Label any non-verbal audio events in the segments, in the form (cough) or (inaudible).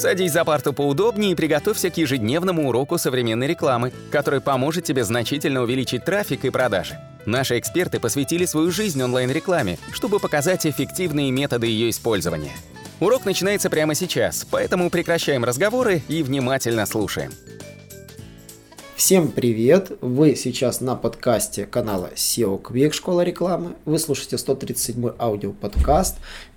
Садись за парту поудобнее и приготовься к ежедневному уроку современной рекламы, который поможет тебе значительно увеличить трафик и продажи. Наши эксперты посвятили свою жизнь онлайн-рекламе, чтобы показать эффективные методы ее использования. Урок начинается прямо сейчас, поэтому прекращаем разговоры и внимательно слушаем. Всем привет! Вы сейчас на подкасте канала SEO Quick Школа рекламы. Вы слушаете 137 аудиоподкаст.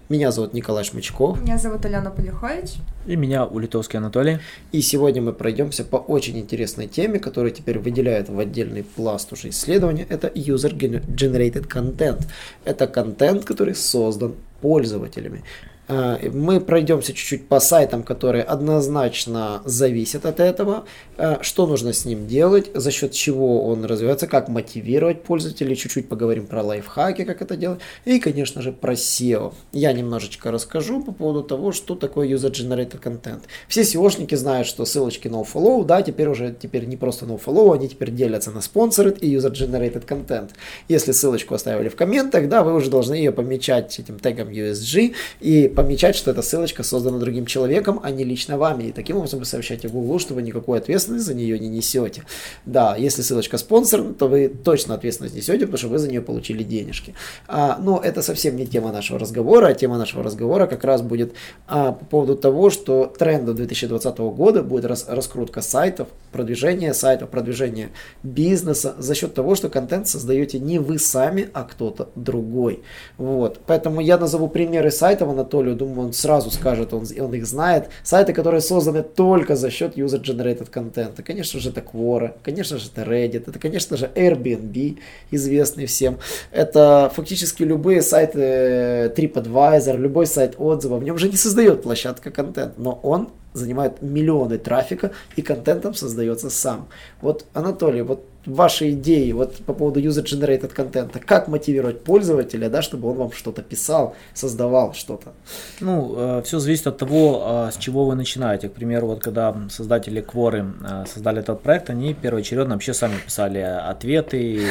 Меня зовут Николай Шмычков. Меня зовут Алена Полюхович. И меня Улитовский Анатолий. И сегодня мы пройдемся по очень интересной теме, которая теперь выделяет в отдельный пласт уже исследования. Это User Generated Content. Это контент, который создан пользователями. А, мы пройдемся чуть-чуть по сайтам, которые однозначно зависят от этого, а, что нужно с ним делать, за счет чего он развивается, как мотивировать пользователей, чуть-чуть поговорим про лайфхаки, как это делать, и, конечно же, про SEO. Я немножечко расскажу по поводу того, что такое User-Generated Content. Все SEOшники знают, что ссылочки nofollow, да, теперь уже теперь не просто nofollow, они теперь делятся на sponsored и User-Generated Content. Если ссылочку оставили в комментах, да, вы уже должны ее помечать этим тегом USG и помечать, что эта ссылочка создана другим человеком, а не лично вами. И таким образом вы сообщаете Google, что вы никакой ответственности за нее не несете. Да, если ссылочка спонсор, то вы точно ответственность несете, потому что вы за нее получили денежки. А, но это совсем не тема нашего разговора. Тема нашего разговора как раз будет а, по поводу того, что трендом 2020 года будет рас, раскрутка сайтов, продвижение сайтов, продвижение бизнеса за счет того, что контент создаете не вы сами, а кто-то другой. Вот. Поэтому я назову примеры сайтов, Анатолий Анатолию, думаю, он сразу скажет, он, он их знает. Сайты, которые созданы только за счет user-generated контента. Конечно же, это Quora, конечно же, это Reddit, это, конечно же, Airbnb, известный всем. Это фактически любые сайты TripAdvisor, любой сайт отзывов. В нем же не создает площадка контент, но он занимает миллионы трафика и контентом создается сам. Вот, Анатолий, вот ваши идеи вот по поводу user-generated контента, как мотивировать пользователя, да, чтобы он вам что-то писал, создавал что-то? Ну, э, все зависит от того, э, с чего вы начинаете. К примеру, вот когда создатели Кворы э, создали этот проект, они первоочередно вообще сами писали ответы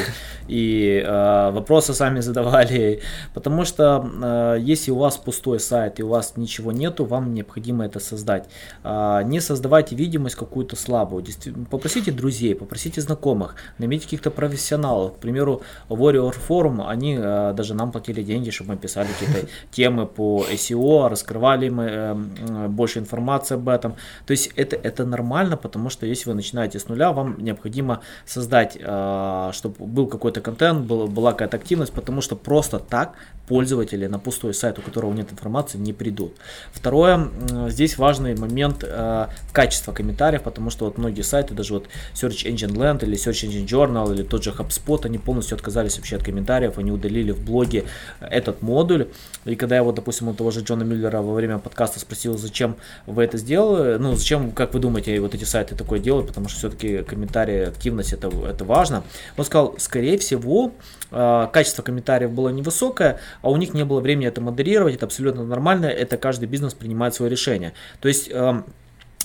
и, э, вопросы сами задавали, потому что э, если у вас пустой сайт и у вас ничего нету, вам необходимо это создать. Э, не создавайте видимость какую-то слабую, попросите друзей, попросите знакомых, наймите каких-то профессионалов. К примеру, Warrior Forum, они э, даже нам платили деньги, чтобы мы писали какие-то (laughs) темы по SEO, раскрывали мы э, больше информации об этом. То есть это, это нормально, потому что если вы начинаете с нуля, вам необходимо создать, э, чтобы был какой-то контент, был, была какая-то активность, потому что просто так пользователи на пустой сайт, у которого нет информации, не придут. Второе, здесь важный момент э, качества комментариев, потому что вот многие сайты, даже вот Search Engine Land или Search Engine Journal или тот же HubSpot, они полностью отказались вообще от комментариев, они удалили в блоге этот модуль. И когда я вот, допустим, у того же Джона Мюллера во время подкаста спросил, зачем вы это сделали, ну, зачем, как вы думаете, вот эти сайты такое делают, потому что все-таки комментарии, активность, это, это важно. Он сказал, скорее всего, э, качество комментариев было невысокое, а у них не было времени это модерировать, это абсолютно нормально, это каждый бизнес принимает свое решение. То есть эм,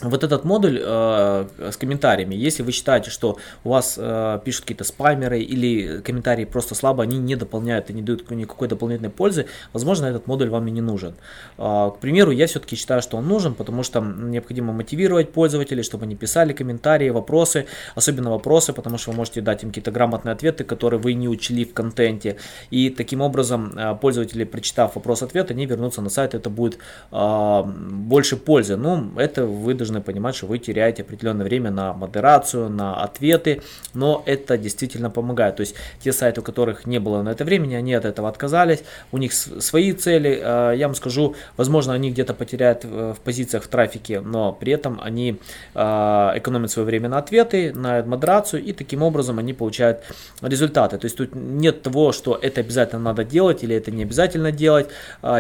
вот этот модуль э, с комментариями, если вы считаете, что у вас э, пишут какие-то спамеры или комментарии просто слабо, они не дополняют и не дают никакой дополнительной пользы, возможно, этот модуль вам и не нужен. Э, к примеру, я все-таки считаю, что он нужен, потому что необходимо мотивировать пользователей, чтобы они писали комментарии, вопросы, особенно вопросы, потому что вы можете дать им какие-то грамотные ответы, которые вы не учли в контенте. И таким образом э, пользователи, прочитав вопрос-ответ, они вернутся на сайт, это будет э, больше пользы. Ну, это вы должны должны понимать, что вы теряете определенное время на модерацию, на ответы, но это действительно помогает. То есть те сайты, у которых не было на это времени, они от этого отказались, у них свои цели. А, я вам скажу, возможно, они где-то потеряют в позициях в трафике, но при этом они а, экономят свое время на ответы, на модерацию, и таким образом они получают результаты. То есть тут нет того, что это обязательно надо делать или это не обязательно делать.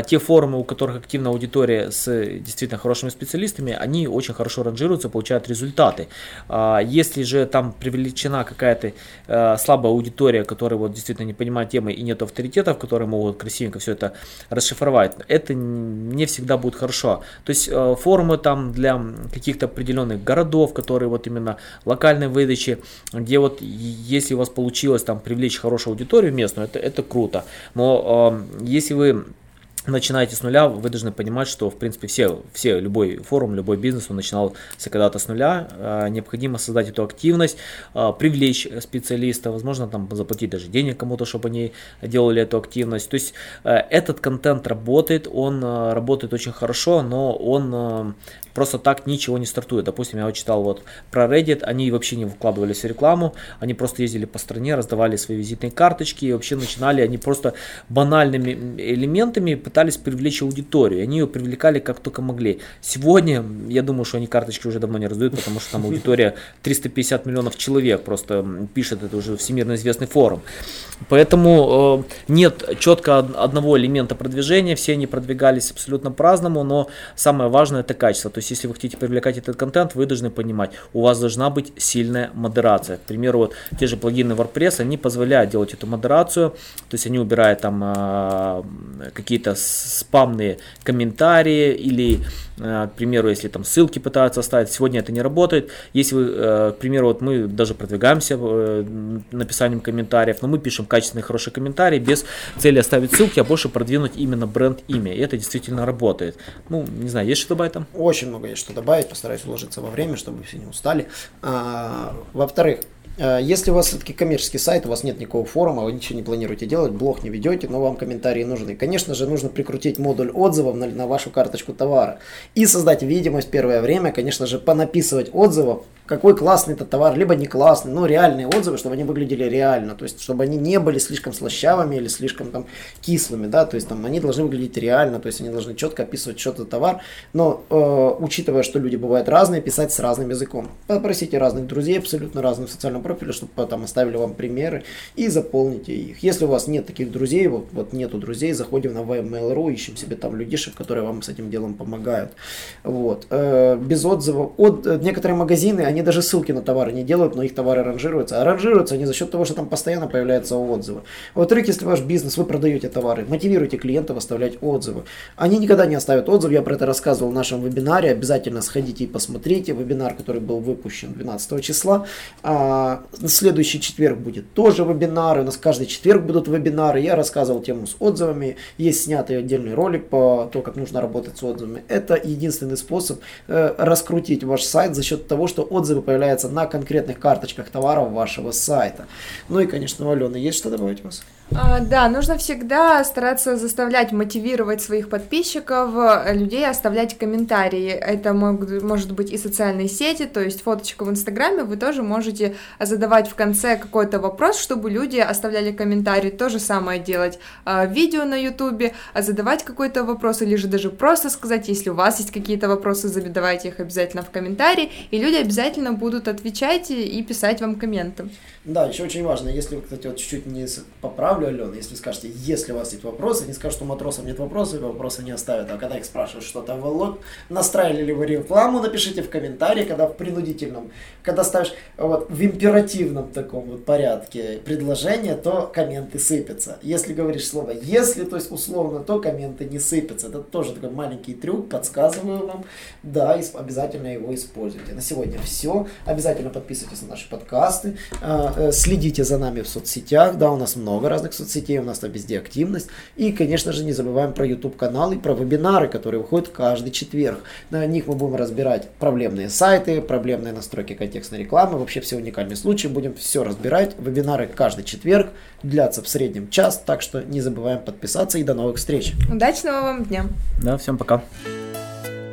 Те форумы, у которых активная аудитория с действительно хорошими специалистами, они очень хорошо ранжируются, получают результаты. А, если же там привлечена какая-то э, слабая аудитория, которая вот действительно не понимает темы и нет авторитетов, которые могут красивенько все это расшифровать, это не всегда будет хорошо. То есть э, форумы там для каких-то определенных городов, которые вот именно локальной выдачи, где вот если у вас получилось там привлечь хорошую аудиторию местную, это, это круто. Но э, если вы начинаете с нуля, вы должны понимать, что, в принципе, все, все любой форум, любой бизнес, он начинался когда-то с нуля. А, необходимо создать эту активность, а, привлечь специалиста, возможно, там заплатить даже денег кому-то, чтобы они делали эту активность. То есть э, этот контент работает, он э, работает очень хорошо, но он э, просто так ничего не стартует. Допустим, я вот читал вот про Reddit, они вообще не вкладывались в рекламу, они просто ездили по стране, раздавали свои визитные карточки и вообще начинали, они просто банальными элементами пытались привлечь аудиторию, они ее привлекали как только могли. Сегодня, я думаю, что они карточки уже давно не раздают, потому что там аудитория (laughs) 350 миллионов человек просто пишет, это уже всемирно известный форум. Поэтому э, нет четко одного элемента продвижения, все они продвигались абсолютно по-разному, но самое важное это качество. То есть есть, если вы хотите привлекать этот контент, вы должны понимать, у вас должна быть сильная модерация. К примеру, вот те же плагины WordPress, они позволяют делать эту модерацию, то есть они убирают там э, какие-то спамные комментарии или, э, к примеру, если там ссылки пытаются оставить, сегодня это не работает. Если вы, э, к примеру, вот мы даже продвигаемся э, написанием комментариев, но мы пишем качественные, хорошие комментарии без цели оставить ссылки, а больше продвинуть именно бренд имя. И это действительно работает. Ну, не знаю, есть что добавить там? Очень много есть что добавить, постараюсь уложиться во время, чтобы все не устали. А, во-вторых, Э, если у вас все-таки коммерческий сайт, у вас нет никакого форума, вы ничего не планируете делать, блог не ведете, но вам комментарии нужны. Конечно же, нужно прикрутить модуль отзывов на, на вашу карточку товара и создать видимость первое время, конечно же, понаписывать отзывов, какой классный этот товар, либо не классный, но реальные отзывы, чтобы они выглядели реально, то есть чтобы они не были слишком слащавыми или слишком там кислыми, да, то есть там они должны выглядеть реально, то есть они должны четко описывать что-то товар, но э, учитывая, что люди бывают разные, писать с разным языком. Попросите разных друзей, абсолютно разных в социальном профиля, чтобы там оставили вам примеры и заполните их. Если у вас нет таких друзей, вот, вот нету друзей, заходим на VMail.ru, ищем себе там людишек, которые вам с этим делом помогают. Вот. Э, без отзывов. От, э, некоторые магазины, они даже ссылки на товары не делают, но их товары ранжируются. А ранжируются они за счет того, что там постоянно появляются отзывы. Во-вторых, если ваш бизнес, вы продаете товары, мотивируйте клиентов оставлять отзывы. Они никогда не оставят отзыв, я про это рассказывал в нашем вебинаре, обязательно сходите и посмотрите. Вебинар, который был выпущен 12 числа. А, следующий четверг будет тоже вебинары. У нас каждый четверг будут вебинары. Я рассказывал тему с отзывами. Есть снятый отдельный ролик по тому, как нужно работать с отзывами. Это единственный способ э, раскрутить ваш сайт за счет того, что отзывы появляются на конкретных карточках товаров вашего сайта. Ну и, конечно, у Алены есть что добавить у вас? А, да, нужно всегда стараться заставлять, мотивировать своих подписчиков, э, людей оставлять комментарии. Это могут, может быть и социальные сети, то есть фоточка в Инстаграме, вы тоже можете задавать в конце какой-то вопрос, чтобы люди оставляли комментарии. То же самое делать а, видео на Ютубе, а задавать какой-то вопрос, или же даже просто сказать, если у вас есть какие-то вопросы, задавайте их обязательно в комментарии, и люди обязательно будут отвечать и писать вам комменты. Да, еще очень важно, если вы, кстати, вот чуть-чуть не поправлю, Алена, если скажете, если у вас есть вопросы, не скажут, что у матросов нет вопросов, вопросы не оставят, а когда их спрашивают что-то в лоб, настраивали ли вы рекламу, напишите в комментарии, когда в принудительном, когда ставишь вот в императивном таком вот порядке предложение, то комменты сыпятся. Если говоришь слово «если», то есть условно, то комменты не сыпятся. Это тоже такой маленький трюк, подсказываю вам. Да, обязательно его используйте. На сегодня все. Обязательно подписывайтесь на наши подкасты а, Э, следите за нами в соцсетях, да, у нас много разных соцсетей, у нас там везде активность. И, конечно же, не забываем про YouTube канал и про вебинары, которые выходят каждый четверг. На них мы будем разбирать проблемные сайты, проблемные настройки контекстной рекламы, вообще все уникальные случаи, будем все разбирать. Вебинары каждый четверг, длятся в среднем час, так что не забываем подписаться и до новых встреч. Удачного вам дня. Да, всем пока.